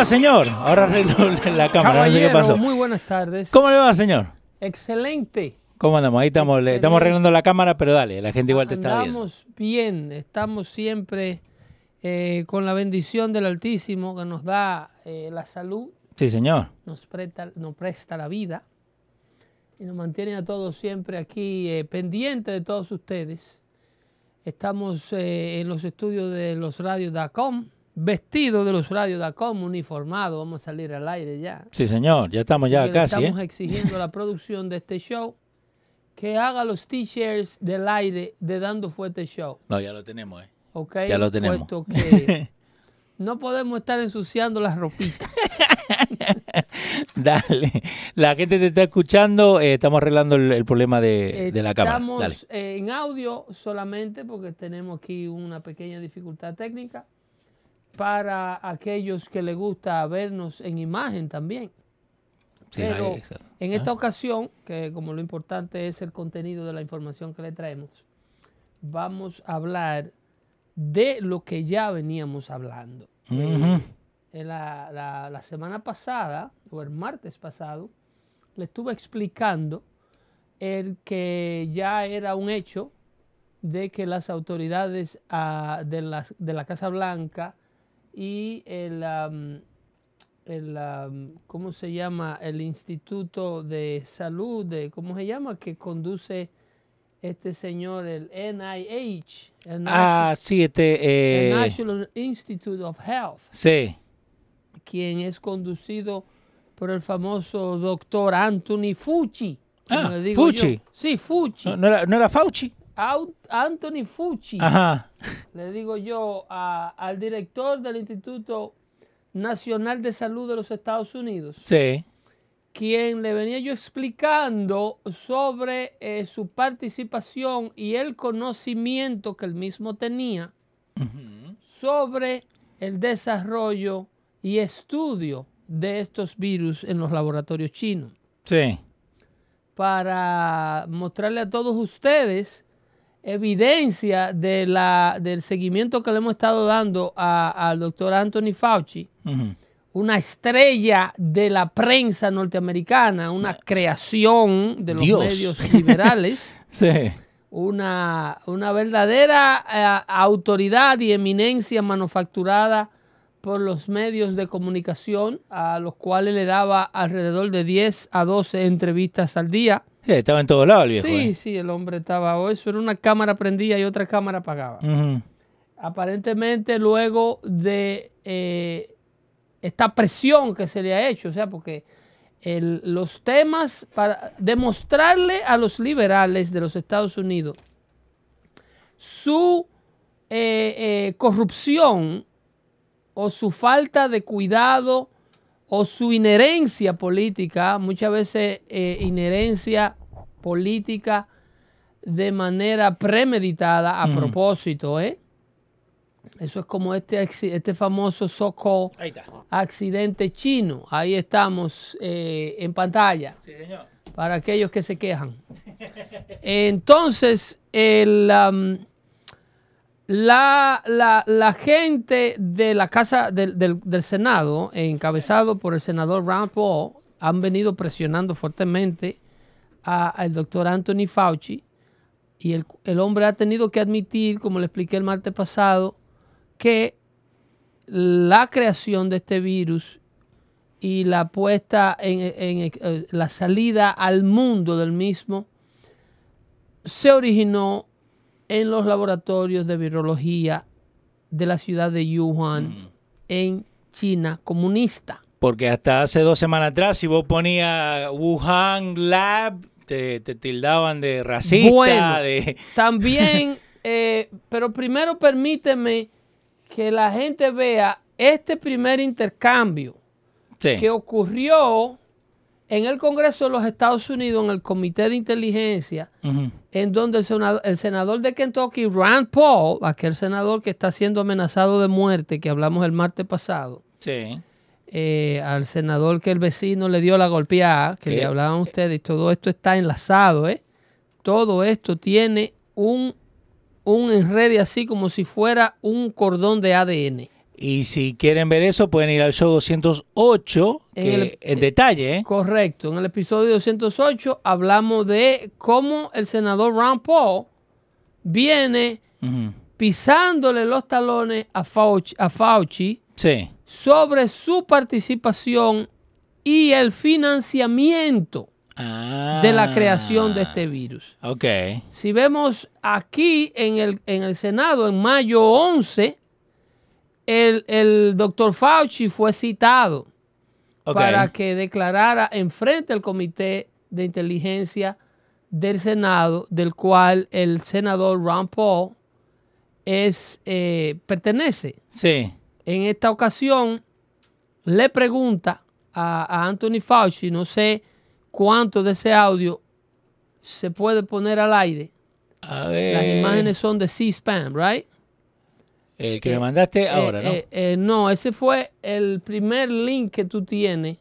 Va, señor? Ahora arreglo la cámara, no sé qué pasó. Muy buenas tardes. ¿Cómo le va, señor? Excelente. ¿Cómo andamos? Ahí estamos, Excelente. estamos arreglando la cámara, pero dale, la gente igual te está viendo. Andamos bien, estamos siempre eh, con la bendición del Altísimo que nos da eh, la salud, Sí, señor. nos presta, nos presta la vida y nos mantiene a todos siempre aquí eh, pendientes de todos ustedes. Estamos eh, en los estudios de losradios.com, vestidos de losradios.com, uniformados, vamos a salir al aire ya. Sí, señor. Ya estamos ya casi, Estamos ¿eh? exigiendo a la producción de este show que haga los t-shirts del aire de Dando Fuerte Show. No, ya lo tenemos, ¿eh? ¿ok? Ya lo tenemos. Puesto que no podemos estar ensuciando las ropitas. Dale. La gente te está escuchando. eh, estamos arreglando el, el problema de, de la cámara. Estamos eh, en audio solamente porque tenemos aquí una pequeña dificultad técnica para aquellos que les gusta vernos en imagen también. Sí, Pero en Ah. esta ocasión, que como lo importante es el contenido de la información que le traemos, vamos a hablar de lo que ya veníamos hablando. En la, la- la semana pasada, o el martes pasado, le estuve explicando el que ya era un hecho de que las autoridades ah, de, la, de la Casa Blanca y el, am, el, am, ¿cómo se llama? El Instituto de Salud, de, ¿cómo se llama? Que conduce este señor, el NIH, el, Ah, sí, este. Nation- el eh, National Institute of Health sí. quien es conducido por el famoso doctor Anthony Fucci. Ah, digo Fucci. yo. Sí, Fucci. No, no era, no era Fauci. Anthony Fucci. Ajá. Le digo yo a- al director del Instituto Nacional de Salud de los Estados Unidos, Sí. quien le venía yo explicando sobre eh, su participación y el conocimiento que él mismo tenía sobre el desarrollo y estudio de estos virus en los laboratorios chinos Sí. para mostrarle a todos ustedes evidencia de la, del seguimiento que le hemos estado dando a- al doctor Anthony Fauci, una estrella de la prensa norteamericana, una creación de los Dios. medios liberales. Sí. una, una verdadera eh, autoridad y eminencia manufacturada por los medios de comunicación, a los cuales le daba alrededor de 10 a 12 entrevistas al día. Sí, estaba en todos lados el viejo. Sí, ¿eh? sí, el hombre estaba, o eso era una cámara prendida y otra cámara apagada. Aparentemente luego de eh, esta presión que se le ha hecho, o sea, porque el- los temas para demostrarle a los liberales de los Estados Unidos su eh, eh, corrupción o su falta de cuidado o su inherencia política, muchas veces eh, inherencia política de manera premeditada a propósito, ¿eh? Eso es como este, este famoso está. accidente chino. Ahí estamos eh, en pantalla Sí, señor. para aquellos que se quejan. Entonces, el, La, la, la gente de la Casa del, del- Senado, encabezado por el senador Rand Paul, han venido presionando fuertemente al doctor Anthony Fauci y el, el hombre ha tenido que admitir, como le expliqué el martes pasado, que la creación de este virus y la puesta en, en- eh, la salida al mundo del mismo se originó en los laboratorios de virología de la ciudad de Wuhan en China comunista. Porque hasta hace dos semanas atrás, si vos ponías Wuhan Lab, te, te tildaban de racista, Bueno. de... También, eh, pero primero permíteme que la gente vea este primer intercambio Sí. que ocurrió en el Congreso de los Estados Unidos, en el Comité de Inteligencia, en donde el senador, el senador de Kentucky, Rand Paul, aquel senador que está siendo amenazado de muerte, que hablamos el martes pasado, Sí. eh, al senador que el vecino le dio la golpeada, que ¿Qué? le hablaban ustedes, y todo esto está enlazado, ¿eh? Todo esto tiene un, un enrede así como si fuera un cordón de ADN. Y si quieren ver eso, pueden ir al show 208, En que el- en detalle, ¿eh? Correcto. En el episodio 208 hablamos de cómo el senador Rand Paul viene pisándole los talones a Fauci, a Fauci Sí. sobre su participación y el financiamiento Ah. de la creación de este virus. Ok. Si vemos aquí en el, en el Senado, en mayo 11, el, el doctor Fauci fue citado para que declarara en frente al Comité de Inteligencia del Senado, del cual el senador Ron Paul es, eh, pertenece. Sí. En esta ocasión le pregunta a, a Anthony Fauci, no sé cuánto de ese audio se puede poner al aire. A ver. Las imágenes son de C-SPAN, ¿right? El que eh, me mandaste Eh, ahora, ¿no? eh, eh, no, ese fue el primer link que tú tienes.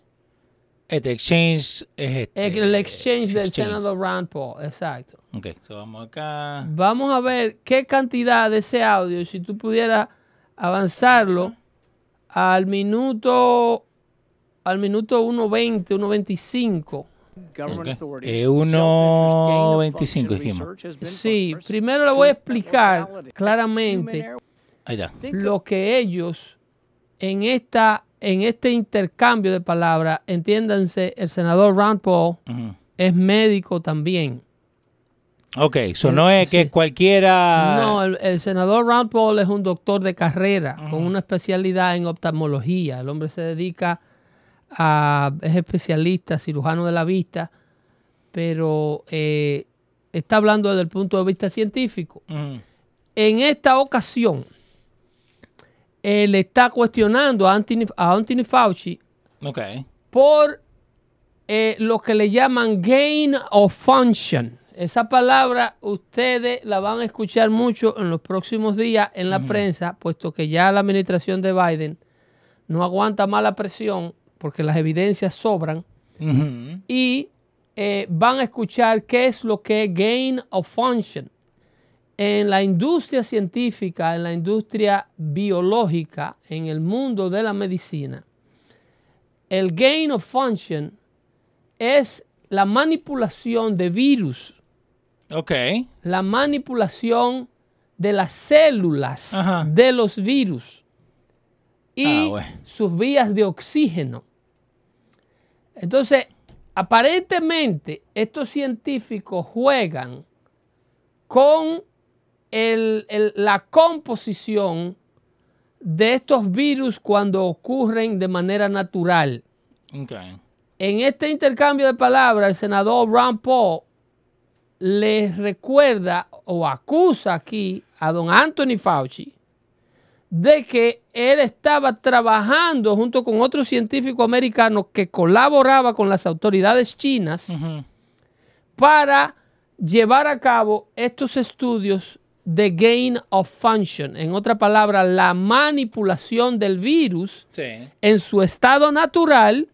este exchange es este. El exchange del exchange. senador Rand Paul, exacto. Ok, so vamos acá. Vamos a ver qué cantidad de ese audio, si tú pudieras avanzarlo al minuto al minuto 1.20, 1.25. Ok. Eh, 1.25 dijimos. Sí, primero le voy a explicar claramente. Lo que ellos en esta en este intercambio de palabras, entiéndanse, el senador Rand Paul es médico también. Ok, so no es que sí. cualquiera. No, el, el senador Rand Paul es un doctor de carrera con una especialidad en oftalmología. El hombre se dedica a, es especialista, cirujano de la vista, pero eh, está hablando desde el punto de vista científico. En esta ocasión, él está cuestionando a Anthony, a Anthony Fauci por eh, lo que le llaman gain of function. Esa palabra ustedes la van a escuchar mucho en los próximos días en la prensa, puesto que ya la administración de Biden no aguanta mala presión porque las evidencias sobran y eh, van a escuchar qué es lo que es gain of function. En la industria científica, en la industria biológica, en el mundo de la medicina, el gain of function es la manipulación de virus, Ok. la manipulación de las células Ajá. de los virus y Ah, bueno. sus vías de oxígeno. Entonces, aparentemente, estos científicos juegan con el- el- la composición de estos virus cuando ocurren de manera natural. En este intercambio de palabras, el senador Ron Paul le recuerda o acusa aquí a don Anthony Fauci de que él estaba trabajando junto con otro científico americano que colaboraba con las autoridades chinas para llevar a cabo estos estudios de gain of function. En otra palabra, la manipulación del virus Sí. en su estado natural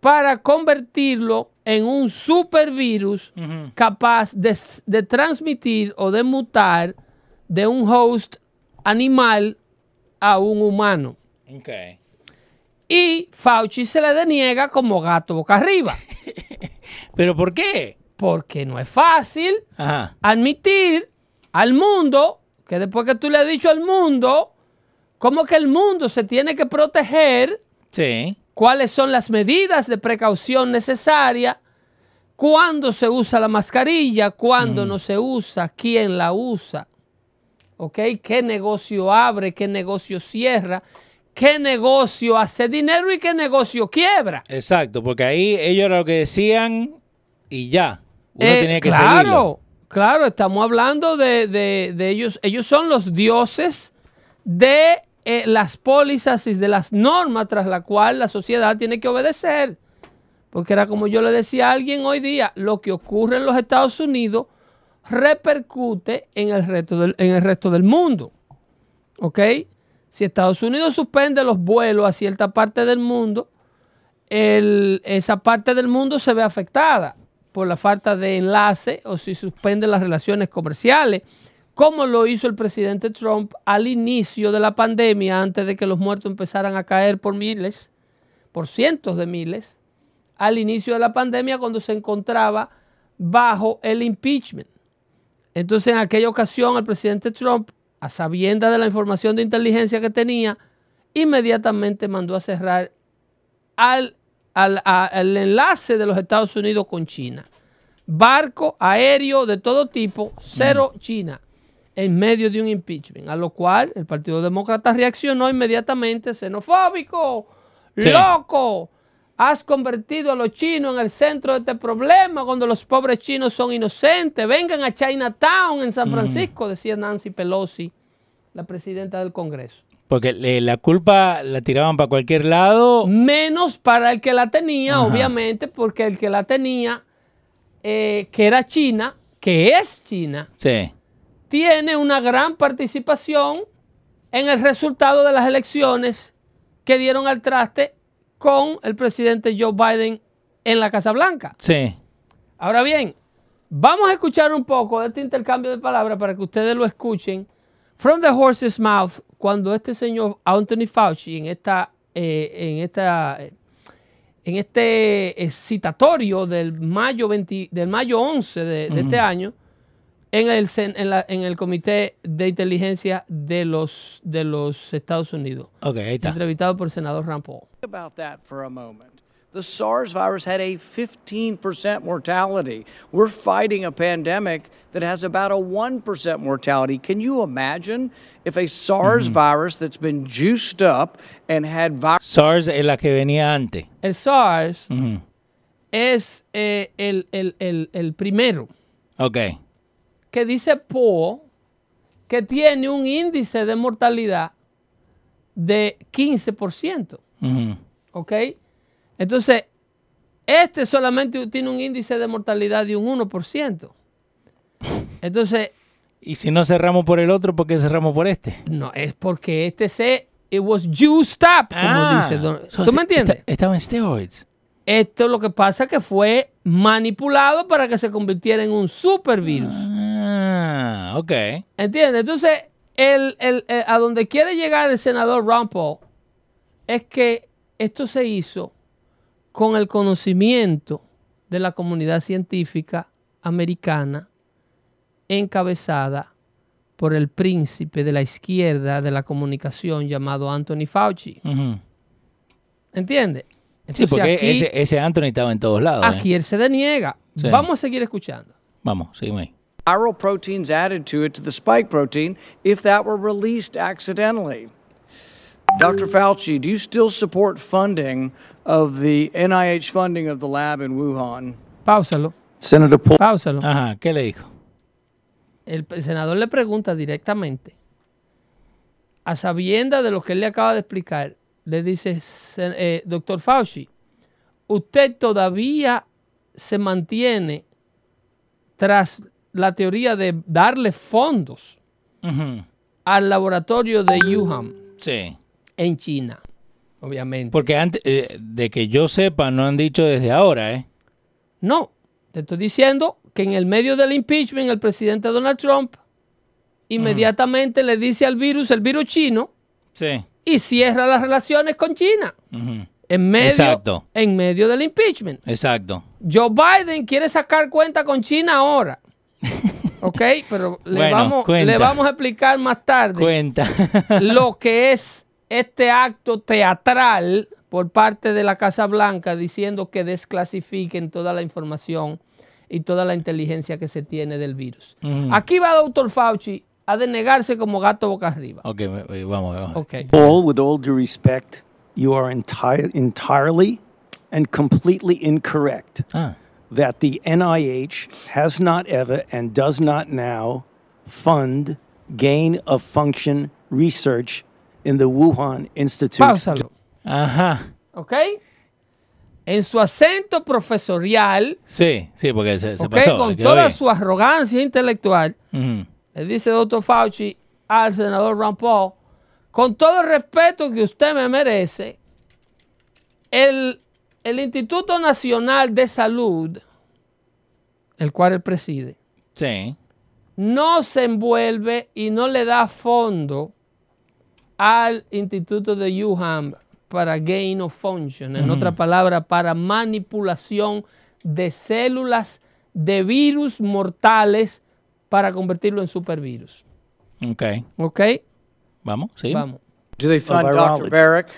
para convertirlo en un supervirus capaz de, de transmitir o de mutar de un host animal a un humano. Ok. Y Fauci se le deniega como gato boca arriba. ¿Pero por qué? Porque no es fácil Ajá. admitir al mundo que después que tú le has dicho al mundo, como que el mundo se tiene que proteger, Sí. cuáles son las medidas de precaución necesarias, cuándo se usa la mascarilla, cuándo no se usa, quién la usa, ¿ok? ¿Qué negocio abre, qué negocio cierra, qué negocio hace dinero y qué negocio quiebra? Exacto, porque ahí ellos era lo que decían y ya. Uno Eh, tenía que claro, seguirlo. Claro, estamos hablando de, de- ellos. Ellos son los dioses de eh, las pólizas y de las normas tras la cual la sociedad tiene que obedecer. Porque era como yo le decía a alguien hoy día, lo que ocurre en los Estados Unidos repercute en el resto del, en el resto del mundo. ¿Ok? Si Estados Unidos suspende los vuelos a cierta parte del mundo, esa parte del mundo se ve afectada por la falta de enlace o si suspende las relaciones comerciales, como lo hizo el presidente Trump al inicio de la pandemia, antes de que los muertos empezaran a caer por miles, por cientos de miles, al inicio de la pandemia cuando se encontraba bajo el impeachment. Entonces, en aquella ocasión, el presidente Trump, a sabienda de la información de inteligencia que tenía, inmediatamente mandó a cerrar al, al- a- al enlace de los Estados Unidos con China. Barco aéreo de todo tipo, cero China, en medio de un impeachment. A lo cual el Partido Demócrata reaccionó inmediatamente, xenofóbico, Sí. loco. Has convertido a los chinos en el centro de este problema cuando los pobres chinos son inocentes. Vengan a Chinatown en San Francisco, decía Nancy Pelosi, la presidenta del Congreso. Porque le- la culpa la tiraban para cualquier lado. Menos para el que la tenía, Ajá. obviamente, porque el que la tenía, eh, que era China, que es China, Sí. tiene una gran participación en el resultado de las elecciones que dieron al traste con el presidente Joe Biden en la Casa Blanca. Sí. Ahora bien, vamos a escuchar un poco de este intercambio de palabras para que ustedes lo escuchen. From the horse's mouth, cuando este señor Anthony Fauci en esta, eh, en esta, en este eh, citatorio del mayo 20 del mayo 11 de, de este año, en el, en, la- en el Comité de Inteligencia de los, de los Estados Unidos, Ok, ahí está. entrevistado por el senador Rand Paul. Think about that for a moment. The SARS virus had a 15% mortality. We're fighting a pandemic that has about a 1% mortality. Can you imagine if a SARS mm-hmm. virus that's been juiced up and had vi- SARS es la que venía antes. El SARS Ujú. es eh, el, el- el- el primero Ok. que dice Paul que tiene un índice de mortalidad de 15%. Ujú. Mm-hmm. ¿Ok? Entonces, este solamente tiene un índice de mortalidad de un 1%. Entonces, Y si no cerramos por el otro, ¿por qué cerramos por este? no, es porque este se, it was juiced up, como Ah, dice. Don- so ¿Tú me entiendes? Estaba en steroids. Esto lo que pasa que fue manipulado para que se convirtiera en un supervirus. Ah, ok. ¿Entiendes? Entonces, el, el- el- a donde quiere llegar el senador Ron Paul es que esto se hizo con el conocimiento de la comunidad científica americana encabezada por el príncipe de la izquierda de la comunicación llamado Anthony Fauci. Ujú. ¿Entiendes? Sí, porque aquí, ese, ese Anthony estaba en todos lados. ¿eh? aquí él se deniega. Sí. Vamos a seguir escuchando. Vamos, seguimos ahí. viral proteins added to it to the spike protein if that were released accidentally. Dr. Fauci, do you still support funding of the NIH funding of the lab in Wuhan? Páusalo, Senator Paul. páusalo. Ajá, ¿qué le dijo? el, senador le pregunta directamente, a sabienda de lo que él le acaba de explicar, le dice, "Sen- eh, doctor Fauci, usted todavía se mantiene tras la teoría de darle fondos al laboratorio de Wuhan Sí. En China, obviamente. Porque antes, eh, de que yo sepa, no han dicho desde ahora, ¿eh? No, te estoy diciendo que en el medio del impeachment el presidente Donald Trump inmediatamente le dice al virus, el virus chino, Sí. y cierra las relaciones con China. En medio, Exacto. en medio del impeachment. Exacto. Joe Biden quiere sacar cuenta con China ahora. ¿Ok? Pero le, Bueno, vamos, cuenta. le vamos a explicar más tarde Cuenta. lo que es este acto teatral por parte de la Casa Blanca diciendo que desclasifiquen toda la información y toda la inteligencia que se tiene del virus. Ujú. Aquí va Dr. Fauci a denegarse como gato boca arriba. ok, vamos, vamos. Ok. Paul, with all due respect, you are entire, entirely and completely incorrect Ah, that the NIH has not ever and does not now fund gain of function research in the Wuhan Institute. Páusalo. ajá. ¿Ok? En su acento profesorial, Sí, sí, porque se, se ¿ok? pasó. con toda bien. su arrogancia intelectual, le dice Dr. Fauci al senador Ron Paul, con todo el respeto que usted me merece, el, el Instituto Nacional de Salud, el cual él preside, Sí. no se envuelve y no le da fondo al Instituto de Wuhan para gain of function, en otra palabra, para manipulación de células de virus mortales para convertirlo en supervirus. Ok. ¿Ok? Vamos, sí. Vamos. Do they fund. Dr. Barrick?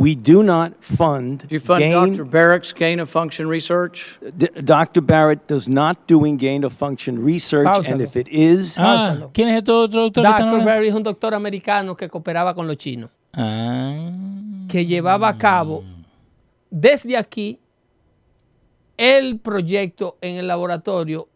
We do not fund Do you fund gain. Dr. Barrick's gain of function research? D- Dr. Barrett does not doing gain of function research, and if it is, Ah. ¿quién es este otro doctor? Dr. Berry es un doctor americano que cooperaba con los chinos, Ah. que llevaba a cabo desde aquí el proyecto en el laboratorio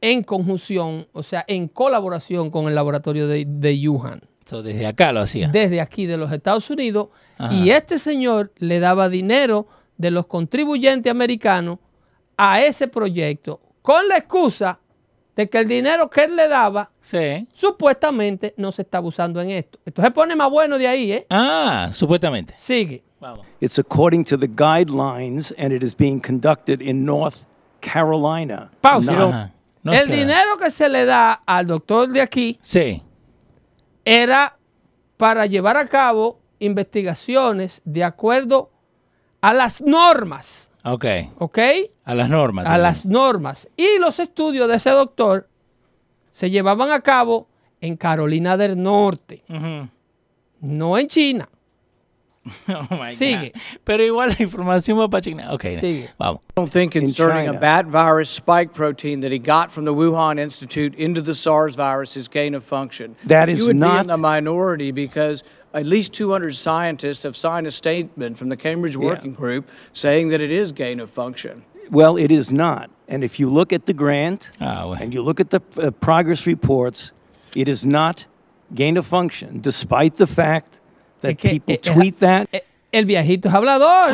en conjunción, o sea, en colaboración con el laboratorio de, de Wuhan, So, desde acá lo hacía. desde aquí de los Estados Unidos, Ajá. y este señor le daba dinero de los contribuyentes americanos a ese proyecto con la excusa de que el dinero que él le daba Sí. supuestamente no se estaba usando en esto. Esto se pone más bueno de ahí, ¿eh? Ah, supuestamente. Sigue. Vamos. it's according to the guidelines, and it is being conducted in North Carolina. Pausa. not- Ajá. No el dinero que se le da al doctor de aquí Sí. era para llevar a cabo investigaciones de acuerdo a las normas, Ok. ¿ok? A las normas. A también. las normas. Y los estudios de ese doctor se llevaban a cabo en Carolina del Norte, Ujú. no en China. Oh my Sigue. God. Pero igual la información va para China. Ok, Sigue. vamos. I don't think inserting a bat virus spike protein that he got from the Wuhan Institute into the SARS virus is gain of function. That is you would be not- in the minority because at least 200 scientists have signed a statement from the Cambridge Working Group saying that it is gain of function. Well, it is not. And if you look at the grant Ah, bueno. and you look at the uh, progress reports, it is not gain of function, despite the fact that Es que, people eh, eh, tweet that. Eh, El viejito es hablador.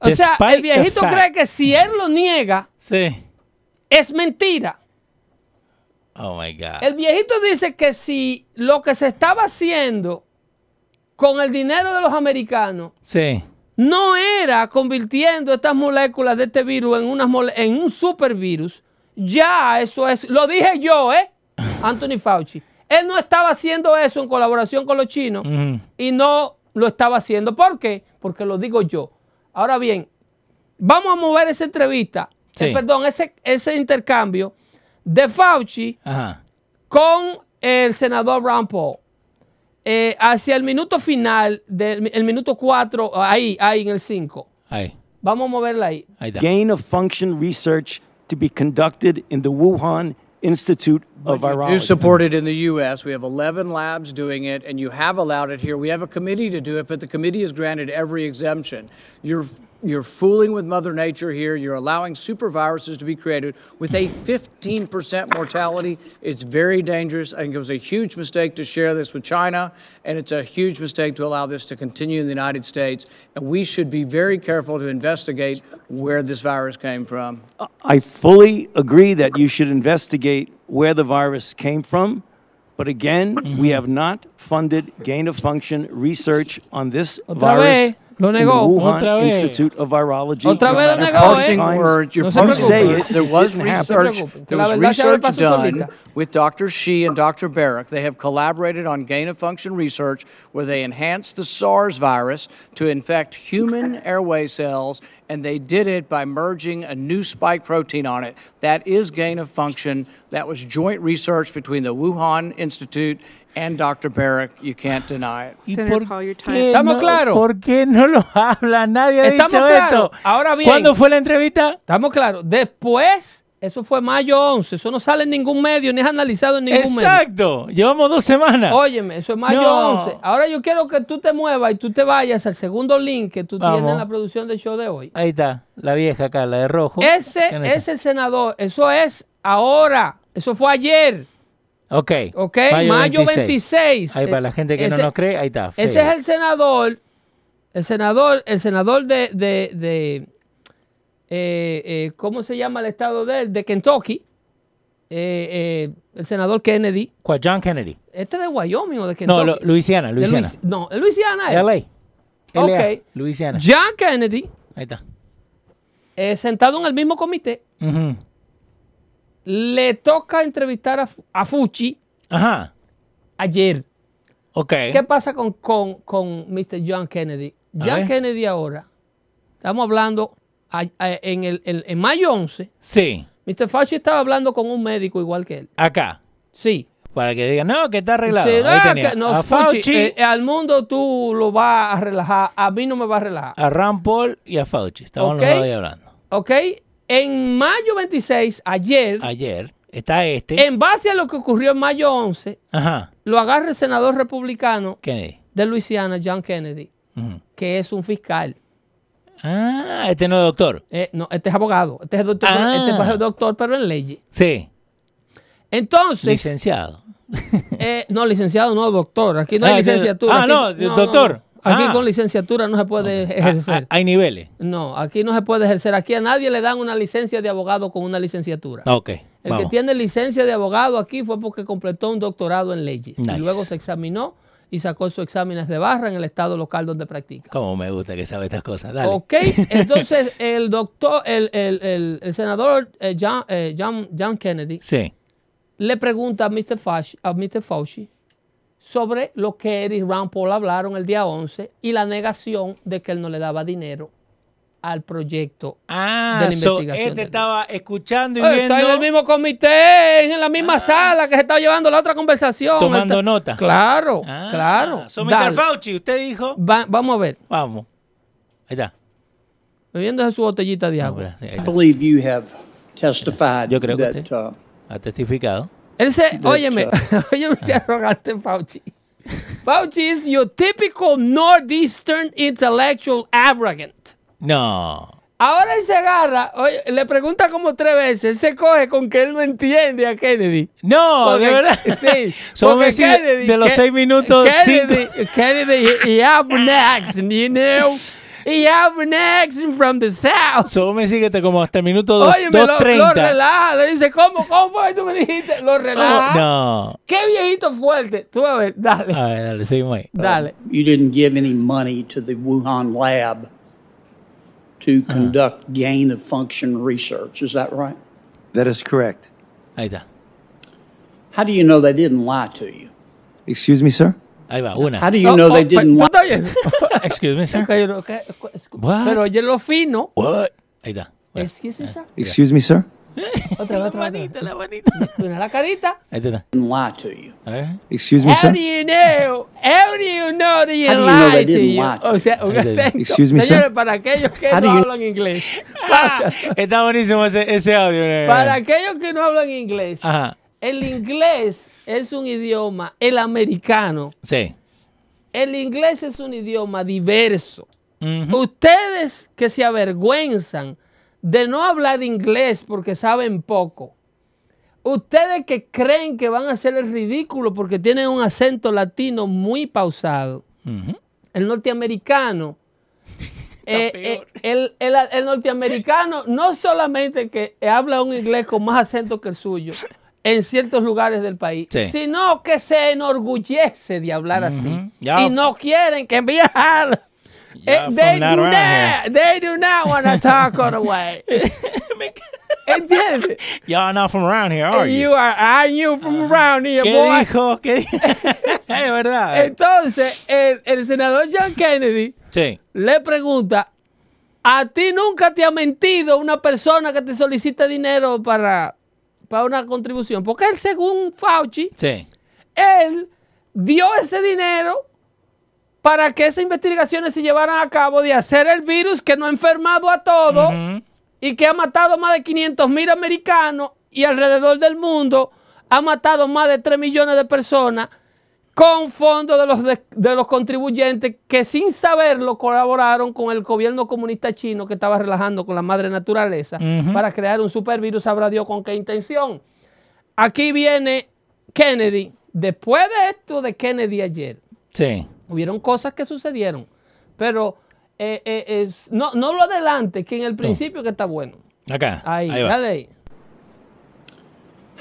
o sea, el viejito cree que si él lo niega, Sí. es mentira. Oh my God. El viejito dice que si lo que se estaba haciendo con el dinero de los americanos Sí. no era convirtiendo estas moléculas de este virus en, unas mole- en un supervirus, ya eso es, lo dije yo, ¿eh? Anthony Fauci. Él no estaba haciendo eso en colaboración con los chinos y no lo estaba haciendo. ¿Por qué? Porque lo digo yo. Ahora bien, vamos a mover esa entrevista, Sí. eh, perdón, ese, ese intercambio de Fauci Ajá. con el senador Ron Paul. Eh, hacia el minuto final, del el minuto 4, ahí, ahí en el 5. Ahí. Vamos a moverla ahí. Ahí está. Gain of function research to be conducted in the Wuhan Institute of You Virology. support it in the U.S. We have 11 labs doing it, and you have allowed it here. We have a committee to do it, but the committee has granted every exemption. You're you're fooling with Mother Nature here. You're allowing super viruses to be created with a 15% mortality. It's very dangerous. I think it was a huge mistake to share this with China, and it's a huge mistake to allow this to continue in the United States. And we should be very careful to investigate where this virus came from. I fully agree that you should investigate where the virus came from. But again, we mm-hmm. have not funded gain of function research on this Otra virus vez, Lo in the. Wuhan Otra vez. Institute of Virology. Otra vez lo negó, how ¿eh? many Parsing times words, you're No se you say it. There was didn't happen. No se research. There was verdad se abre research done with Dr. Shi and Dr. Barrick. They have collaborated on gain of function research where they enhanced the SARS virus to infect human airway cells, and they did it by merging a new spike protein on it. That is gain of function. That was joint research between the Wuhan Institute and Dr. Barrick. You can't deny it. ¿Y Senator por Paul, your qué time. ¿Estamos no- claros? ¿Por qué no lo habla? Nadie ha Estamos dicho claros. esto. Ahora bien. ¿Cuándo fue la entrevista? Estamos claros. Después, eso fue mayo 11. Eso no sale en ningún medio, ni es analizado en ningún medio. Exacto. Llevamos dos semanas. Óyeme, eso es mayo No. 11. Ahora yo quiero que tú te muevas y tú te vayas al segundo link que tú Vamos. tienes en la producción del show de hoy. Ahí está, la vieja acá, la de rojo. Ese ¿Quién está? es el senador. Eso es ahora. Eso fue ayer. Ok. ¿Ok? Mayo, 26. Ahí para la gente que no nos cree, ahí está. Ese es el senador. El senador, el senador de, de, de, eh, eh, ¿cómo se llama el estado de él? De Kentucky. Eh, eh, el senador Kennedy. ¿Cuál? John Kennedy. ¿Este de Wyoming o de No, Kentucky? lo- Luisiana, Luisiana. Luis- no, Luisiana. es. LA. Ok. LA, Luisiana. John Kennedy, Ahí está. sentado en el mismo comité, Ujú. Le toca entrevistar a, a Fuchi Ajá. ayer. Ok. ¿Qué pasa con, con, con Mr. John Kennedy? John. Kennedy ahora, estamos hablando a- a- en, el, en, en mayo 11, Sí, Mr. Fauci estaba hablando con un médico igual que él. acá. Sí. Para que digan, no, que está arreglado. Tenía que- no, a Fauci, Fauci, eh, al mundo tú lo vas a relajar, a mí no me va a relajar. a Rand Paul y a Fauci. Estaban Ok. los dos ahí hablando. ¿Ok? En mayo 26, ayer, Ayer está este. en base a lo que ocurrió en mayo 11, Ajá. lo agarra el senador republicano Kennedy. de Luisiana, John Kennedy, que es un fiscal. Ah, este no es doctor. Eh, no, este es abogado, este es doctor, Ah. este es doctor pero en leyes. Sí. Entonces, Licenciado. eh, no, licenciado, no, doctor. Aquí no hay Ah, licenciatura. ah, Aquí- no, doctor. Aquí Ah. con licenciatura no se puede Ah, ejercer. ah, hay niveles. No, aquí no se puede ejercer. Aquí a nadie le dan una licencia de abogado con una licenciatura. Ok. El vamos. que tiene licencia de abogado aquí fue porque completó un doctorado en leyes. Nice. Y luego se examinó y sacó sus exámenes de barra en el estado local donde practica. Cómo me gusta que sabe estas cosas. Dale. Ok, entonces el doctor, el, el- el- el senador eh, John, eh, John- John Kennedy Sí. le pregunta a Mr. Fauci, a Mr. Fauci sobre lo que él y Rand Paul hablaron el día 11 y la negación de que él no le daba dinero al proyecto Ah, de la so, investigación este de él. estaba escuchando y viendo. Está en el mismo comité, en la misma sala que se está llevando la otra conversación. Tomando está- nota. Claro, Ah, claro. So, Mr. Fauci, usted dijo. Va- vamos a ver, Vamos. Ahí está. bebiéndose su botellita de agua. I believe you have testified Yo creo que that sí. uh, Ha testificado. Él se, óyeme, óyeme ese arrogante Fauci. Fauci is your typical northeastern intellectual arrogant. No. Ahora él se agarra, oye, le pregunta como tres veces, él se coge con que él no entiende a Kennedy. No, Porque- de verdad. Sí. Decir, Kennedy- de los seis minutos, Kennedy. Kennedy, he, he have accent, you know. He have an accent from the south. So, me sigues como hasta el minuto dos- Oye, me lo, lo relaja. Le dice, ¿cómo? ¿Cómo fue tú me dijiste? Lo relaja. Oh, no. Qué viejito fuerte. Tú a ver, dale. A ver, dale, seguimos ahí. Dale. you didn't give any money to the Wuhan lab to conduct gain of function research. Is that right? That is correct. Ahí está. How do you know they didn't lie to you? Excuse me, sir? Ahí va, una. How do you Oh, know oh, they pe- didn't. Excuse me, sir. Ok, no, ok, escu- What? Pero oye lo fino. What? Ahí está. Bueno, Excuse me, sir. Excuse me, sir? Otra vez, otra vez. manita, la manita. Mira la carita. Ahí está. lie to you. A ver. Excuse me, How sir? do you know? How do you know that you How do you know lie they to didn't you? lie to O sea, un you? acento. Excuse me, sir? Señores, para aquellos que How do no you- hablan inglés. Ah, está buenísimo ese, ese audio. Para aquellos que no hablan inglés. Ajá. El inglés es un idioma, el americano. Sí. El inglés es un idioma diverso. Ustedes que se avergüenzan de no hablar inglés porque saben poco. Ustedes que creen que van a hacer el ridículo porque tienen un acento latino muy pausado. El norteamericano. eh, eh, el, el- el norteamericano no solamente que habla un inglés con más acento que el suyo en ciertos lugares del país, Sí. sino que se enorgullece de hablar así. Y no quieren que viajar Eh, they, do not, they do not want to talk other way. ¿Entiendes? Y'all not from around here, are you? You are, knew from around here, ¿Qué boy. dijo? ¿Qué dijo? es verdad. Entonces, el, el senador John Kennedy sí. le pregunta, ¿a ti nunca te ha mentido una persona que te solicita dinero para, para una contribución? Porque él, según Fauci, Sí. él dio ese dinero para que esas investigaciones se llevaran a cabo de hacer el virus que no ha enfermado a todos y que ha matado más de 500 mil americanos y alrededor del mundo ha matado más de 3 millones de personas con fondos de los, de, de los contribuyentes que sin saberlo colaboraron con el gobierno comunista chino que estaba relajando con la madre naturaleza para crear un supervirus, sabrá Dios con qué intención. Aquí viene Kennedy. Después de esto de Kennedy ayer, Sí. hubieron cosas que sucedieron, pero eh, eh, es- no, no lo adelante, que en el principio que está bueno. Acá. Ahí, Ahí va. dale ahí.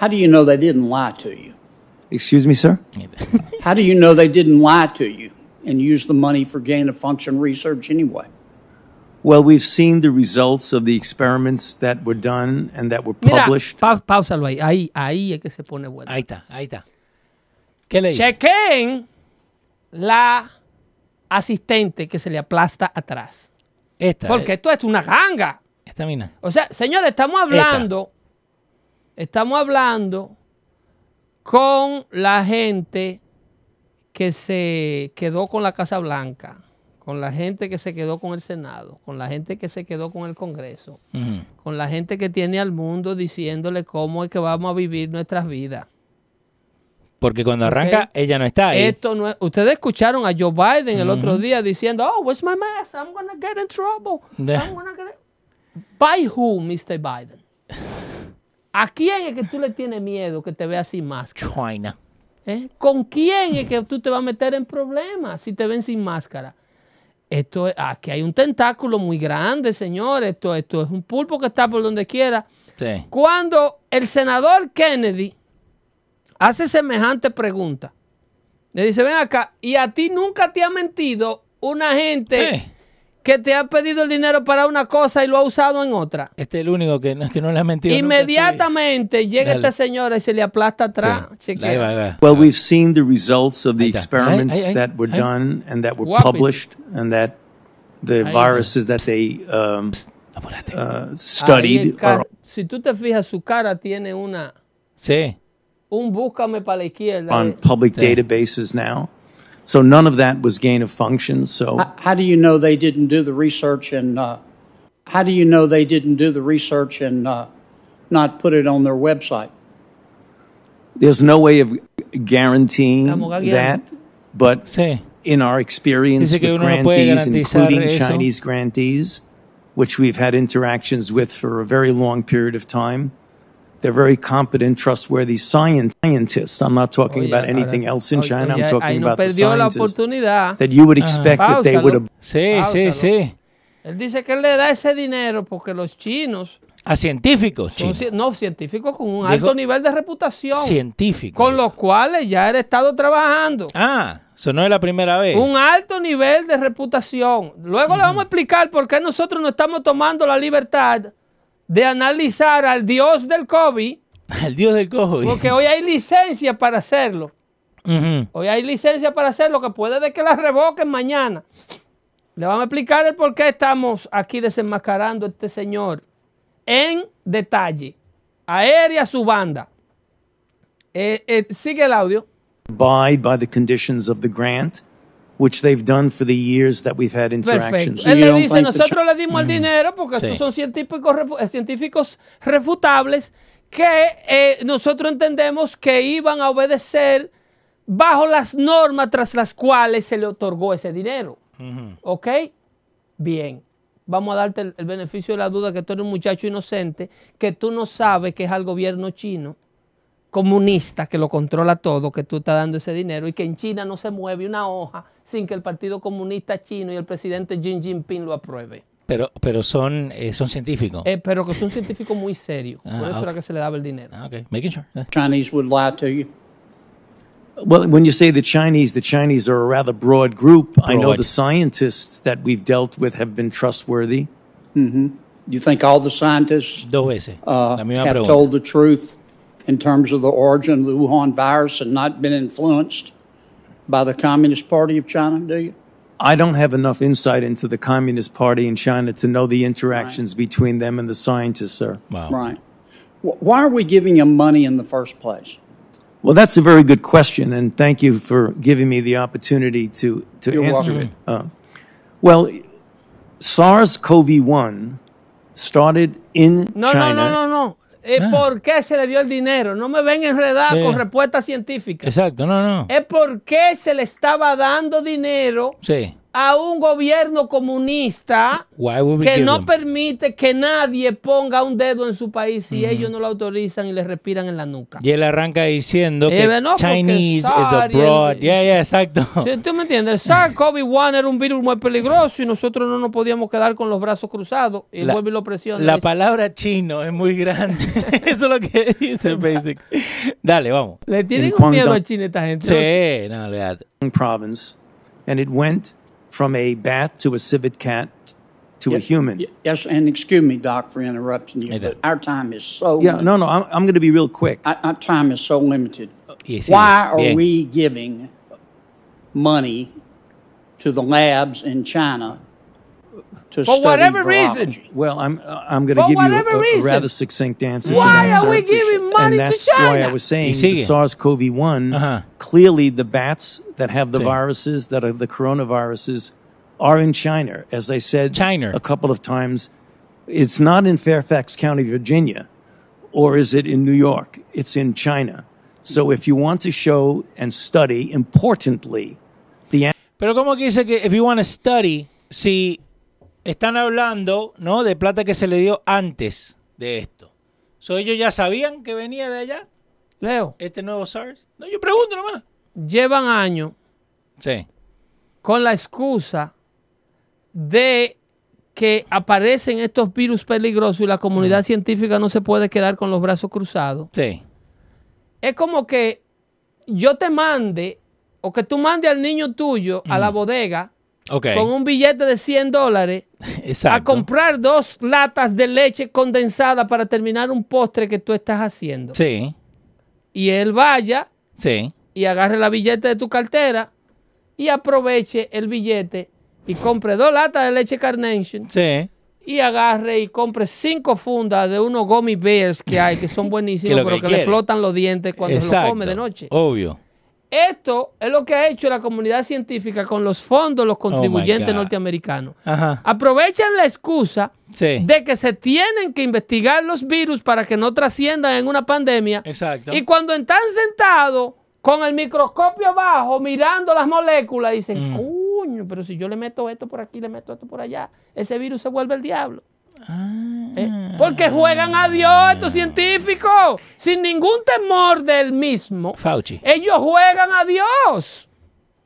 How do you know they didn't lie to you? Excuse me, sir? How do you know they didn't lie to you and use the money for gain of function research anyway? Well, we've seen the results of the experiments that were done and that were Mira, published. pa- páusalo ahí. Ahí, ahí es que se pone bueno. Ahí está, ahí está. ¿Qué le dice? Chequen la asistente que se le aplasta atrás. Esta. Porque eh, esto es una ganga. Esta mina. O sea, señores, estamos hablando, estamos hablando con la gente que se quedó con la Casa Blanca, con la gente que se quedó con el Senado, con la gente que se quedó con el Congreso, con la gente que tiene al mundo diciéndole cómo es que vamos a vivir nuestras vidas. Porque cuando arranca, ella no está ahí. Esto no es- ustedes escucharon a Joe Biden el otro día diciendo, oh, where's my mask? I'm gonna get in trouble. Yeah. I'm gonna get in-" By who, Mr. Biden? ¿A quién es que tú le tienes miedo que te vea sin máscara? China. ¿Eh? ¿Con quién es que tú te vas a meter en problemas si te ven sin máscara? Esto es, aquí hay un tentáculo muy grande, señor. Esto, esto es un pulpo que está por donde quiera. Sí. Cuando el senador Kennedy hace semejante pregunta, le dice, ven acá, ¿y a ti nunca te ha mentido una gente Sí. Que te ha pedido el dinero para una cosa y lo ha usado en otra? Este es el único que no, que no le ha mentido. nunca. Inmediatamente llega Dale. esta señora y se le aplasta atrás. Sí. Ahí va, ahí va. Well, we've seen the results of the experiments Ahí, that were done and that were Guapo. published and that the viruses that they um, uh, studied are si tú te fijas, su cara tiene una sí. un búscame para la izquierda. on eh. public Sí. databases now. So none of that was gain of function. So How, how do you know they didn't do the research and uh, how do you know they didn't do the research and uh, not put it on their website? there's no way of guaranteeing that, but Sí. in our experience Dice with uno no grantees, including eso. Chinese grantees, which we've had interactions with for a very long period of time, they're very competent, trustworthy science, scientists. I'm not talking Oye, about ahora- anything else in oye, China. oye, I'm talking about the scientists that you would expect that they would have. Sí, sí, sí. Él dice que él le da ese dinero porque los chinos A científicos, chinos. no científicos con un Dijo- alto nivel de reputación, Científicos. con los cuales ya él ha estado trabajando. Ah, eso no es la primera vez. Un alto nivel de reputación. Luego le vamos a explicar por qué nosotros no estamos tomando la libertad de analizar al dios del COVID, El dios del cojo. porque hoy hay licencia para hacerlo. Hoy hay licencia para hacerlo, que puede de que la revoquen mañana. Le vamos a explicar el por qué estamos aquí desenmascarando a este señor en detalle. A él y a su banda. Eh, eh, sigue el audio. abide by the conditions of the grant, which they've done for the years that we've had interactions. Perfecto. Él le dice, nosotros le dimos el dinero porque Sí. estos son científicos, refu- eh, científicos refutables que eh, nosotros entendemos que iban a obedecer bajo las normas tras las cuales se le otorgó ese dinero. ¿Ok? Bien. Vamos a darte el, el beneficio de la duda que tú eres un muchacho inocente, que tú no sabes que es al gobierno chino comunista que lo controla todo, que tú estás dando ese dinero y que en China no se mueve una hoja sin que el Partido Comunista Chino y el presidente Xi Jinping lo apruebe. Pero, pero son, eh, son científicos. Eh, pero que son científicos muy serios. Ah, Por eso ok. era que se le daba el dinero. Ah, ok. Making sure. Eh. Chinese would lie to you. Well, when you say the Chinese, the Chinese are a rather broad group. Broad. I know the scientists that we've dealt with have been trustworthy. Mm-hmm. You think all the scientists Dos veces. uh, la misma have pregunta. told the truth in terms of the origin of the Wuhan virus and not been influenced by the Communist Party of China, do you? I don't have enough insight into the Communist Party in China to know the interactions between them and the scientists, sir. Wow. Right. Why are we giving them money in the first place? Well, that's a very good question, and thank you for giving me the opportunity to, to You're answer welcome. it. Uh, well, SARS CoV 1 started in No, China. no, no, no, no. Es Ah. por qué se le dio el dinero. No me ven enredar Sí. con respuestas científicas. Exacto, no, no. Es por qué se le estaba dando dinero Sí. A un gobierno comunista que no them? permite que nadie ponga un dedo en su país si ellos no lo autorizan y le respiran en la nuca. Y él arranca diciendo que no, Chinese is SARS el- abroad. Yeah, yeah, exacto. Sí, ¿Tú me entiendes? El SARS-CoV-1 era un virus muy peligroso y nosotros no nos podíamos quedar con los brazos cruzados. Y La- vuelve y lo presiona. La palabra chino es muy grande. Eso es lo que dice Basic. Dale, vamos. Le tienen en un miedo a China esta gente. ¿no? Sí, no, olvídate. province, and it went from a bat to a civet cat to a human. Yes, and excuse me, Doc, for interrupting you, Hey, but our time is so Yeah, no, no, I'm, I'm going to be real quick. our, our time is so limited. Y sigue. Why are Bien. we giving money to the labs in China to For study whatever virology? reason. Well, I'm I'm going to For give you a, a reason. rather succinct answer. to Why that, are sir. we giving money and to that's why I China? was saying Y the sigue. SARS-CoV-1. Uh-huh. Clearly, the bats that have the Sí. viruses, that are the coronaviruses, are in China. As I said China. a couple of times, it's not in Fairfax County, Virginia, or is it in New York? It's in China. So if you want to show and study, importantly, the Pero como que dice que if you want to study, si están hablando, ¿no? De plata que se le dio antes de esto. So, ellos ya sabían que venía de allá Leo, este nuevo SARS. No, yo pregunto nomás. llevan años Sí. con la excusa de que aparecen estos virus peligrosos y la comunidad científica no se puede quedar con los brazos cruzados. Sí. Es como que yo te mande o que tú mandes al niño tuyo a la bodega Con un billete de 100 dólares Exacto. a comprar dos latas de leche condensada para terminar un postre que tú estás haciendo. Sí. Y él vaya Sí. y agarre la billete de tu cartera y aproveche el billete y compre dos latas de leche Carnation Sí. y agarre y compre cinco fundas de unos gummy bears que hay que son buenísimos Que pero que que, le explotan los dientes cuando se Exacto. lo come de noche. Obvio. Esto es lo que ha hecho la comunidad científica con los fondos los contribuyentes Oh God. norteamericanos. Ajá. Aprovechan la excusa Sí. de que se tienen que investigar los virus para que no trasciendan en una pandemia. Exacto. Y cuando están sentados con el microscopio abajo mirando las moléculas, dicen, Mm. coño, pero si yo le meto esto por aquí, le meto esto por allá, ese virus se vuelve el diablo. ¿Eh? Porque juegan a Dios estos científicos sin ningún temor del mismo. Fauci. Ellos juegan a Dios.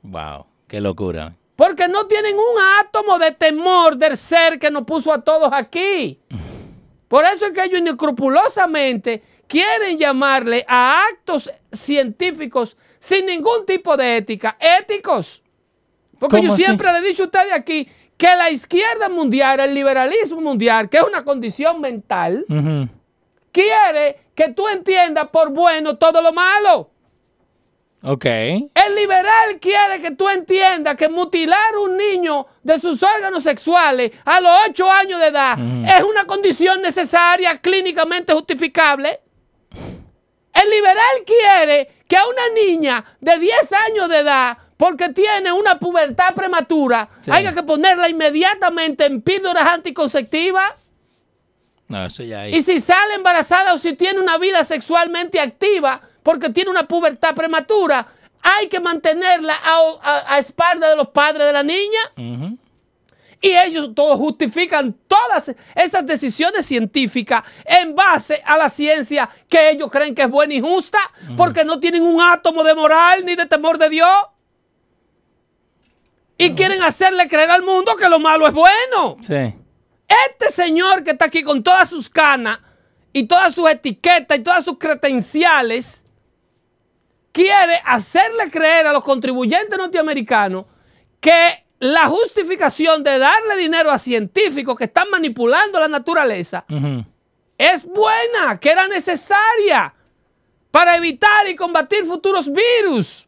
Wow. Qué locura. Porque no tienen un átomo de temor del ser que nos puso a todos aquí. Por eso es que ellos inescrupulosamente quieren llamarle a actos científicos sin ningún tipo de ética, éticos. Porque ¿Cómo yo siempre le he dicho a ustedes aquí que la izquierda mundial, el liberalismo mundial, que es una condición mental, quiere que tú entiendas por bueno todo lo malo. Ok. El liberal quiere que tú entiendas que mutilar un niño de sus órganos sexuales a los 8 años de edad es una condición necesaria, clínicamente justificable. El liberal quiere que a una niña de 10 años de edad, porque tiene una pubertad prematura, Sí. haya que ponerla inmediatamente en píldoras anticonceptivas. No, eso ya ahí. Y si sale embarazada o si tiene una vida sexualmente activa porque tiene una pubertad prematura, hay que mantenerla a, a- a espalda de los padres de la niña. Y ellos todos justifican todas esas decisiones científicas en base a la ciencia que ellos creen que es buena y justa, porque no tienen un átomo de moral ni de temor de Dios. Y quieren hacerle creer al mundo que lo malo es bueno. Sí. Este señor que está aquí con todas sus canas y todas sus etiquetas y todas sus credenciales quiere hacerle creer a los contribuyentes norteamericanos que la justificación de darle dinero a científicos que están manipulando la naturaleza es buena, que era necesaria para evitar y combatir futuros virus,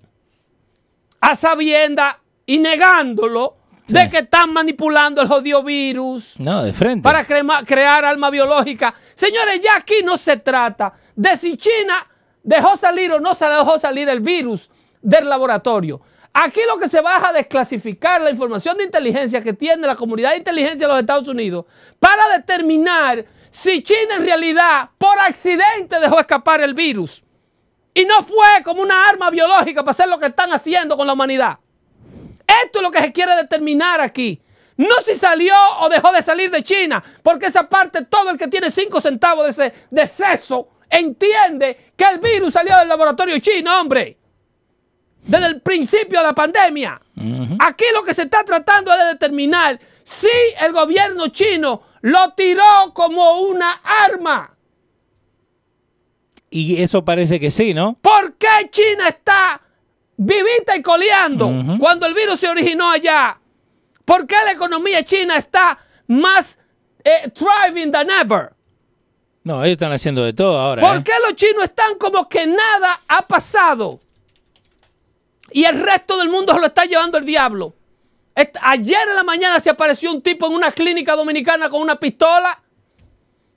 a sabienda y negándolo Sí. de que están manipulando el jodido virus No, de frente. para crema- crear arma biológica. Señores, ya aquí no se trata de si China dejó salir o no se dejó salir el virus del laboratorio. Aquí lo que se va es a desclasificar la información de inteligencia que tiene la comunidad de inteligencia de los Estados Unidos para determinar si China en realidad por accidente dejó escapar el virus. Y no fue como una arma biológica para hacer lo que están haciendo con la humanidad. Esto es lo que se quiere determinar aquí. No si salió o dejó de salir de China, porque esa parte todo el que tiene 5 centavos de, ese, de seso entiende que el virus salió del laboratorio chino, hombre. Desde el principio de la pandemia. Aquí lo que se está tratando es de determinar si el gobierno chino lo tiró como una arma. Y eso parece que sí, ¿no? ¿Por qué China está vivita y coleando cuando el virus se originó allá? ¿Por qué la economía china está más eh, thriving than ever? No, ellos están haciendo de todo ahora. ¿Por ¿eh? qué los chinos están como que nada ha pasado? Y el resto del mundo se lo está llevando el diablo. Ayer en la mañana se apareció un tipo en una clínica dominicana con una pistola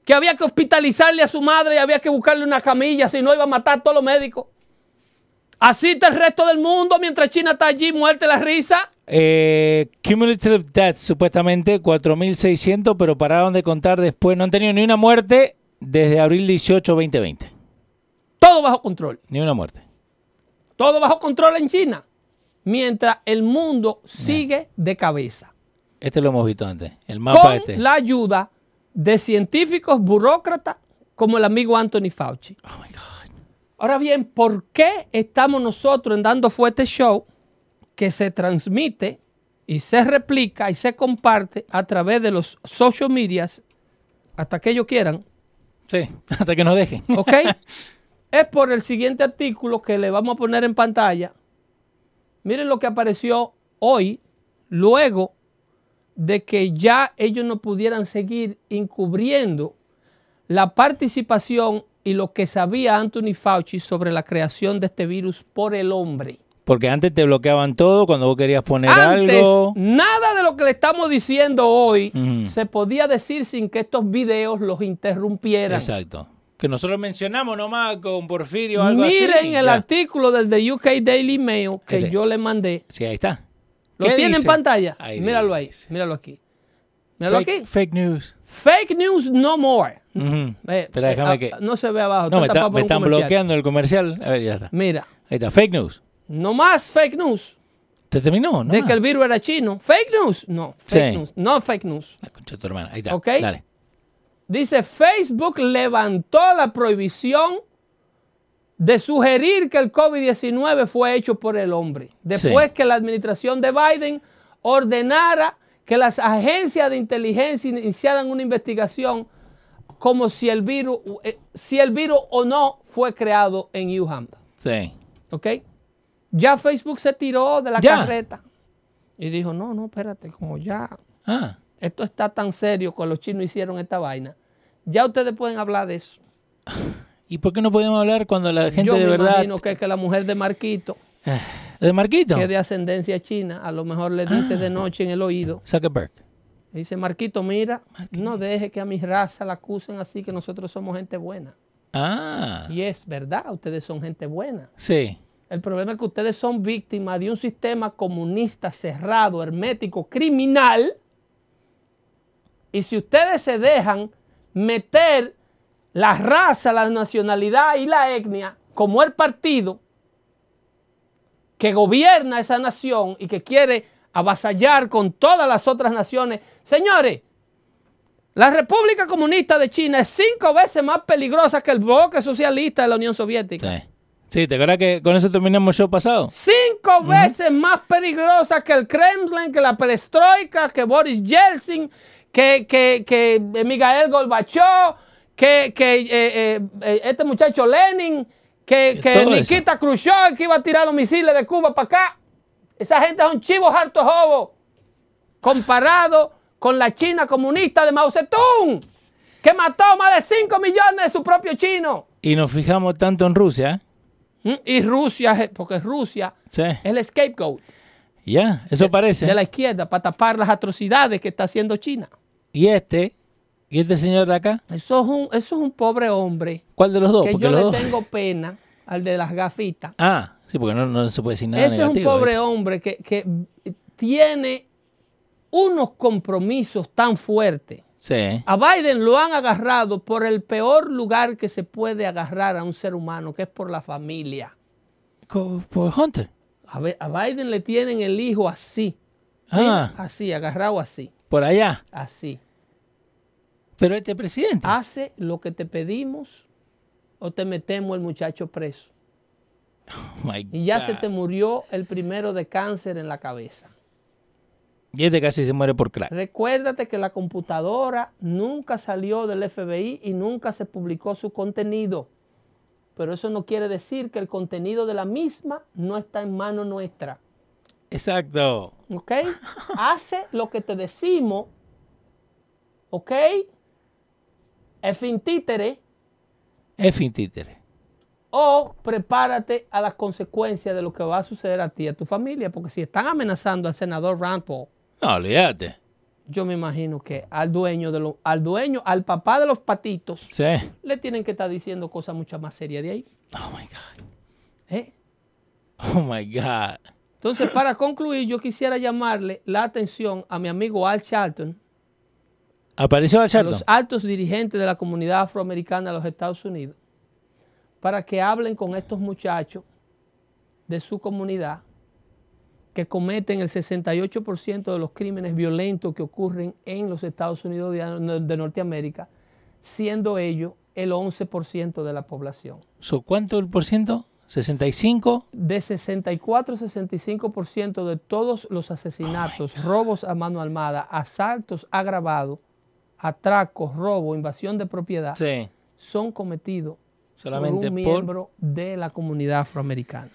que había que hospitalizarle a su madre y había que buscarle una camilla, si no iba a matar a todos los médicos. Así está el resto del mundo mientras China está allí muerte la risa. Eh, cumulative deaths, supuestamente 4.600, pero pararon de contar después. No han tenido ni una muerte desde abril 18, 2020. Todo bajo control. Ni una muerte. Todo bajo control en China. Mientras el mundo sigue de cabeza. Este lo hemos visto antes. El mapa con este. la ayuda de científicos burócratas como el amigo Anthony Fauci. Oh my God. Ahora bien, ¿por qué estamos nosotros en Dando Fuerte Show que se transmite y se replica y se comparte a través de los social medias hasta que ellos quieran? Sí, hasta que nos dejen. ¿Ok? es por el siguiente artículo que le vamos a poner en pantalla. Miren lo que apareció hoy, luego de que ya ellos no pudieran seguir encubriendo la participación y lo que sabía Anthony Fauci sobre la creación de este virus por el hombre. Porque antes te bloqueaban todo cuando vos querías poner Antes, algo. nada de lo que le estamos diciendo hoy se podía decir sin que estos videos los interrumpieran. Exacto. Que nosotros mencionamos nomás con Porfirio o algo así. Miren el ya. artículo del The UK Daily Mail que Este. yo le mandé. Sí, ahí está. ¿Lo ¿Qué tiene en pantalla? Ahí míralo ahí, dice. míralo aquí. Míralo Fake, aquí. fake news. Fake news no more. Eh, eh, déjame ah, que. No se ve abajo. No, me, está- están bloqueando el comercial. A ver, ya está. Mira, Ahí está. Fake news. no más fake news. ¿Te terminó? No. de que el virus era chino. Fake news. No, fake Sí. news. No fake news. La concha de tu hermana. Ahí está. Ok. Dale. Dice, Facebook levantó la prohibición de sugerir que el COVID-19 fue hecho por el hombre. Después Sí. que la administración de Biden ordenara que las agencias de inteligencia iniciaran una investigación como si el virus, eh, si el virus o no fue creado en Wuhan. Sí. ¿Ok? Ya Facebook se tiró de la Ya. carreta y dijo, no, no, espérate, como ya Ah. esto está tan serio que los chinos hicieron esta vaina, ya ustedes pueden hablar de eso. ¿Y por qué no podemos hablar cuando la gente Yo de me verdad. imagino que, que la mujer de Marquito, ¿De Marquito? que es de ascendencia china, a lo mejor le dice Ah. de noche en el oído, Zuckerberg. dice, Marquito, mira, no deje que a mi raza la acusen así que nosotros somos gente buena. Ah. Y es verdad, ustedes son gente buena. Sí. El problema es que ustedes son víctimas de un sistema comunista cerrado, hermético, criminal. Y si ustedes se dejan meter la raza, la nacionalidad y la etnia como el partido que gobierna esa nación y que quiere avasallar con todas las otras naciones, señores, la República Comunista de China es cinco veces más peligrosa que el bloque socialista de la Unión Soviética. Sí. Sí, ¿te acuerdas que con eso terminamos el show pasado? cinco veces más peligrosa que el Kremlin, que la perestroika, que Boris Yeltsin, que, que, que Miguel Gorbachev, que, que eh, eh, eh, este muchacho Lenin, que, que todo eso. Nikita Khrushchev que iba a tirar los misiles de Cuba para acá. Esa gente son chivos hartos jobos. Comparado con la China comunista de Mao Zedong, que mató más de 5 millones de su propio chino. Y nos fijamos tanto en Rusia, ¿eh? ¿Mm? Y Rusia, porque Rusia Sí. es el scapegoat Ya, eso parece. de la izquierda para tapar las atrocidades que está haciendo China. Y este, y este señor de acá, Eso es un, eso es un pobre hombre ¿cuál de los dos? que Porque yo le dos- tengo pena al de las gafitas. Ah, sí, porque no, no se puede decir nada Ese es un negativo, pobre ¿eh? hombre que, que tiene unos compromisos tan fuertes. Sí. A Biden lo han agarrado por el peor lugar que se puede agarrar a un ser humano, que es por la familia. Por Hunter. A, Biden le tienen el hijo así. Ah, Mira, así, agarrado así, por allá. así. Pero este presidente. Hace lo que te pedimos o te metemos el muchacho preso. Oh my Y ya se te murió el primero de cáncer en la cabeza. Y este casi se muere por crack. Recuérdate que la computadora nunca salió del FBI y nunca se publicó su contenido. Pero eso no quiere decir que el contenido de la misma no está en mano nuestra. Exacto. ¿Ok? Hace lo que te decimos. ¿Ok? Es fin títere Es fin títere. o prepárate a las consecuencias de lo que va a suceder a ti y a tu familia. Porque si están amenazando al senador Rand Paul, No, olvídate. yo me imagino que al dueño, de lo- al dueño, al papá de los patitos, Sí. le tienen que estar diciendo cosas mucho más serias de ahí. Oh my God. ¿eh? Oh my God. Entonces, para concluir, yo quisiera llamarle la atención a mi amigo Al Charlton, Apareció a los altos dirigentes de la comunidad afroamericana de los Estados Unidos, para que hablen con estos muchachos de su comunidad que cometen el 68% de los crímenes violentos que ocurren en los Estados Unidos de, de Norteamérica, siendo ellos el 11% de la población. So, ¿Cuánto el por ciento? ¿65? de 64-65% de todos los asesinatos, robos a mano armada, asaltos agravados, atracos, robo, invasión de propiedad, Sí. son cometidos Solamente por un por... miembro de la comunidad afroamericana.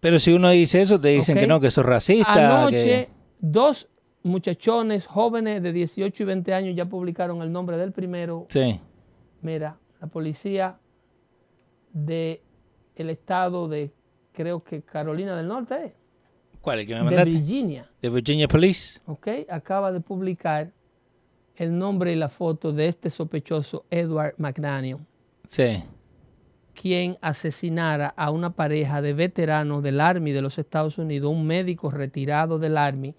Pero si uno dice eso, te dicen que no, que sos racista. Anoche, que- dos muchachones jóvenes de 18 y 20 años ya publicaron el nombre del primero. Sí. Mira, la policía de el estado de, creo que Carolina del Norte, ¿eh? ¿Cuál? ¿El que me de mandaste? Virginia. De Virginia Police. ¿ok? Acaba de publicar el nombre y la foto de este sospechoso Edward McDaniel, Sí. quien asesinara a una pareja de veteranos del Army de los Estados Unidos, un médico retirado del Army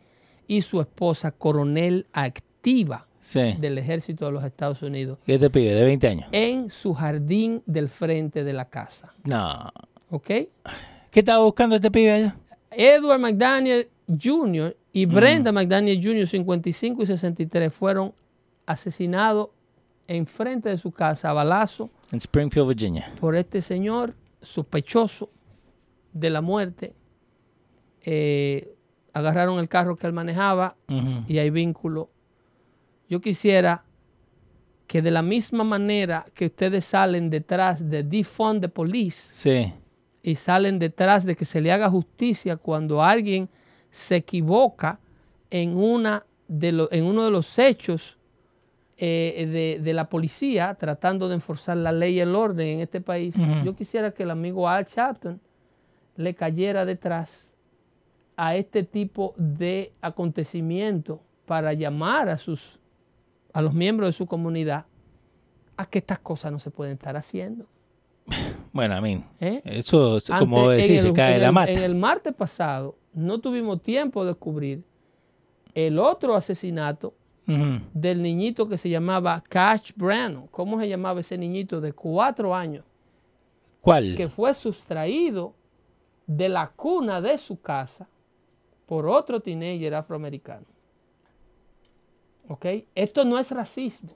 y su esposa coronel activa Sí. del ejército de los Estados Unidos, ¿Qué te pide? De 20 años. en su jardín del frente de la casa, No. ¿ok? ¿Qué estaba buscando este pibe allá? Edward McDaniel Jr. y Brenda McDaniel Jr., 55 y 63, fueron asesinados en frente de su casa a balazo En Springfield, Virginia. por este señor sospechoso de la muerte. Eh, agarraron el carro que él manejaba y hay vínculo. Yo quisiera que de la misma manera que ustedes salen detrás de defund the police, Sí. y salen detrás de que se le haga justicia cuando alguien se equivoca en, una de lo- en uno de los hechos eh, de, de la policía tratando de enforzar la ley y el orden en este país. Yo quisiera que el amigo Al Chapton le cayera detrás a este tipo de acontecimiento para llamar a sus a los miembros de su comunidad a que estas cosas no se pueden estar haciendo. Bueno, a mí. ¿eh? Eso, es como decir, se el- cae en la el- mata. En el martes pasado no tuvimos tiempo de cubrir el otro asesinato Del niñito que se llamaba Cash Brannon. ¿Cómo se llamaba ese niñito de cuatro años? ¿Cuál? Que fue sustraído de la cuna de su casa por otro teenager afroamericano. ¿Ok? Esto no es racismo.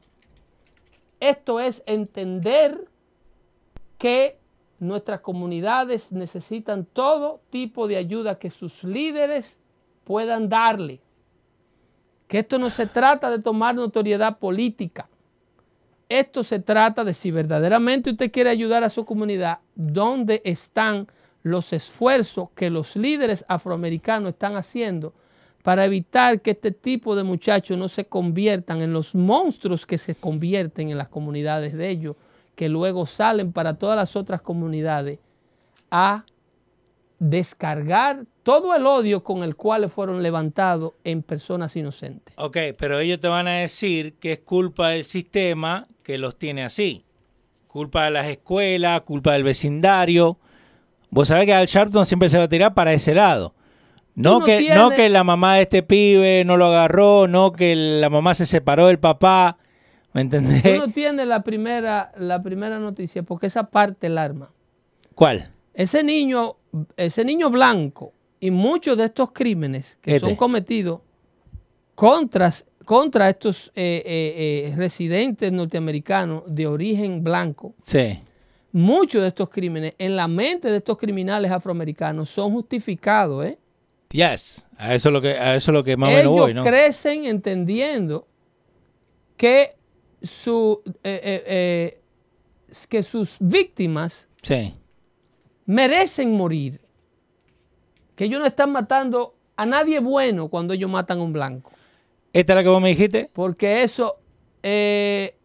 Esto es entender que nuestras comunidades necesitan todo tipo de ayuda que sus líderes puedan darle. Que esto no se trata de tomar notoriedad política. esto se trata de si verdaderamente usted quiere ayudar a su comunidad, ¿dónde están los esfuerzos que los líderes afroamericanos están haciendo para evitar que este tipo de muchachos no se conviertan en los monstruos que se convierten en las comunidades de ellos, que luego salen para todas las otras comunidades a descargar todo el odio con el cual fueron levantados en personas inocentes. Ok, pero ellos te van a decir que es culpa del sistema que los tiene así. Culpa de las escuelas, culpa del vecindario. Vos sabés que Al Sharpton siempre se va a tirar para ese lado. No, no que, tienes- no que la mamá de este pibe no lo agarró, no que la mamá se separó del papá. ¿Me entendés? Tú no tienes la primera, la primera noticia porque esa parte el arma. ¿Cuál? Ese niño, ese niño blanco y muchos de estos crímenes que Este. son cometidos contra, contra estos eh, eh, eh, residentes norteamericanos de origen blanco, Sí. muchos de estos crímenes en la mente de estos criminales afroamericanos son justificados. ¿eh? Yes. A eso es lo que, a eso es lo que más o menos voy, ¿no? crecen entendiendo que, su, que sus víctimas Sí. Merecen morir. Que ellos no están matando a nadie bueno cuando ellos matan a un blanco. ¿Esta es la que vos me dijiste? Porque eso, eh,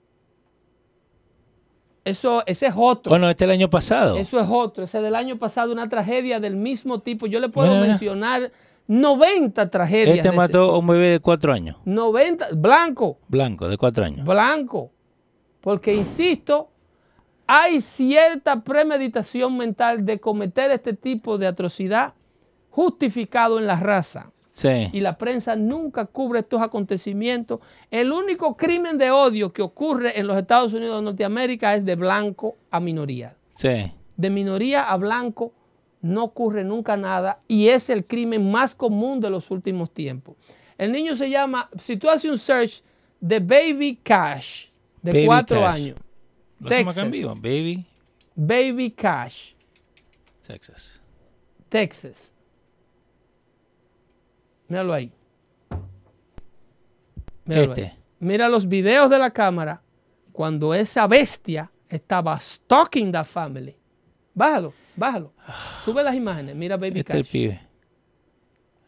eso, ese es otro. Bueno, este es el año pasado. Eso es otro. Ese del año pasado, una tragedia del mismo tipo. Yo le puedo mencionar 90 tragedias. Este mató a un bebé de cuatro años. 90, blanco. Blanco, de cuatro años. blanco. Porque, insisto, hay cierta premeditación mental de cometer este tipo de atrocidad justificado en la raza. Sí. Y la prensa nunca cubre estos acontecimientos. El único crimen de odio que ocurre en los Estados Unidos de Norteamérica es de blanco a minoría. Sí. De minoría a blanco no ocurre nunca nada y es el crimen más común de los últimos tiempos. El niño se llama, si tú haces un search de Baby Cash, de Baby cuatro Cash. años, Lo hacemos acá Texas. en vivo. Baby, Baby Cash, Texas. Texas. Míralo ahí. Míralo Este. ahí. Mira los videos de la cámara cuando esa bestia estaba stalking the family. Bájalo, bájalo. Sube las imágenes. Mira Baby Este es el Cash. pibe.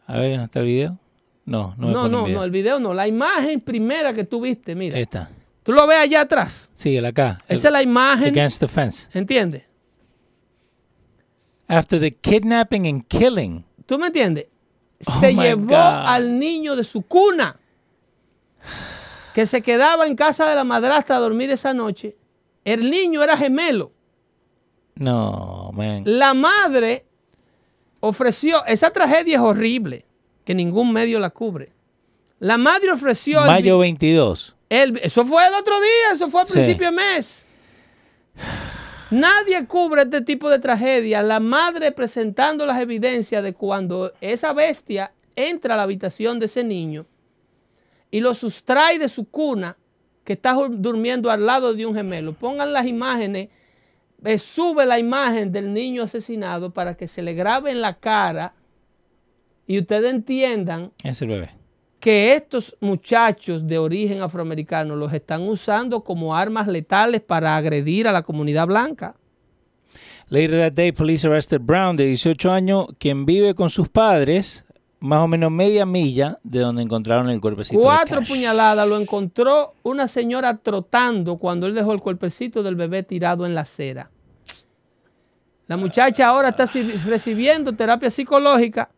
A ver, ¿no está el video? No, no me No, no, video. no, el video no. La imagen primera que tú viste, mira. Esta. Tú lo ves allá atrás. Síguela acá. Esa es la imagen. Against the fence. ¿Entiendes? After the kidnapping and killing. ¿Tú me entiendes? Oh se llevó God. al niño de su cuna, que se quedaba en casa de la madrastra a dormir esa noche. El niño era gemelo. No, man. La madre ofreció, esa tragedia es horrible, que ningún medio la cubre. La madre ofreció... el Mayo vi- 22. El- eso fue el otro día, eso fue al Sí. principio de mes. Nadie cubre este tipo de tragedia. La madre presentando las evidencias de cuando esa bestia entra a la habitación de ese niño y lo sustrae de su cuna, que está dur- durmiendo al lado de un gemelo. Pongan las imágenes, eh, sube la imagen del niño asesinado para que se le grabe en la cara y ustedes entiendan Es el bebé. Que estos muchachos de origen afroamericano los están usando como armas letales para agredir a la comunidad blanca. Later that day, police arrested Brown, de 18 años, quien vive con sus padres, más o menos media milla de donde encontraron el cuerpecito. de Cuatro Cash. puñaladas lo encontró una señora trotando cuando él dejó el cuerpecito del bebé tirado en la acera. La muchacha ahora está recibiendo terapia psicológica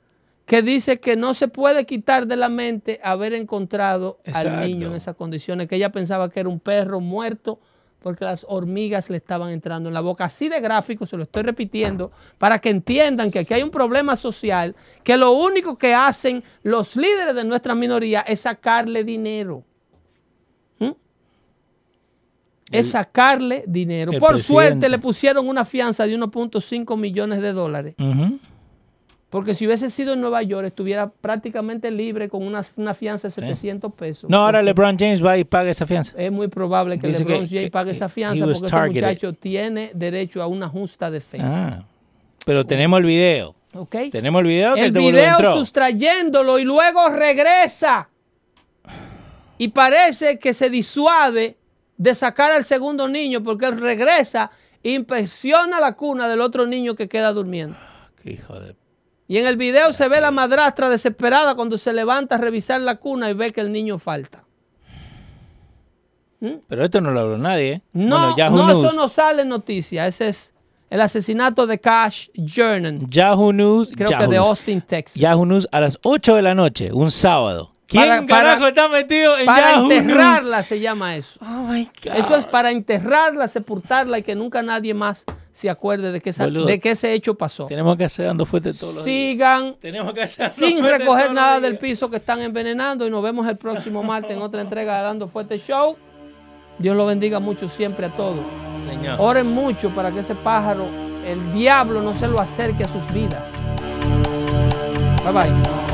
que dice que no se puede quitar de la mente haber encontrado al niño en esas condiciones, que ella pensaba que era un perro muerto porque las hormigas le estaban entrando en la boca. Así de gráfico, se lo estoy repitiendo, para que entiendan que aquí hay un problema social, que lo único que hacen los líderes de nuestra minoría es sacarle dinero. ¿Mm? Es sacarle dinero. Por suerte le pusieron una fianza de 1.5 millones de dólares. Porque si hubiese sido en Nueva York, estuviera prácticamente libre con una, una fianza de 700 pesos. No, ahora LeBron James va y paga esa fianza. Es muy probable que Dice LeBron que- James pague que esa fianza porque ese targeted. muchacho tiene derecho a una justa defensa. Ah. Pero tenemos el video. ¿Ok? Tenemos el video que El video entró. sustrayéndolo y luego regresa. Y parece que se disuade de sacar al segundo niño porque él regresa e inspecciona la cuna del otro niño que queda durmiendo. Qué hijo de... Y en el video se ve la madrastra desesperada cuando se levanta a revisar la cuna y ve que el niño falta. Pero esto no lo habló nadie, ¿eh? No, Bueno, Yahoo no, News. eso no sale en noticia. Ese es el asesinato de Cash Jernan. Yahoo News. Creo Yahoo que de. Austin, Texas. Yahoo News a las 8 de la noche, un sábado. ¿Quién Para- carajo para- está metido en Para Yahoo enterrarla se llama eso. Oh my God. Eso es para enterrarla, sepultarla y que nunca nadie más se acuerde de que, esa- Boludo. de que ese hecho pasó. Tenemos que hacer dando fuerte todos los días. Sigan Tenemos que hacer sin recoger nada del piso que están envenenando y nos vemos el próximo martes en otra entrega de Dando Fuerte Show. Dios lo bendiga mucho siempre a todos. Señor. Oren mucho para que ese pájaro, el diablo, no se lo acerque a sus vidas. Bye bye.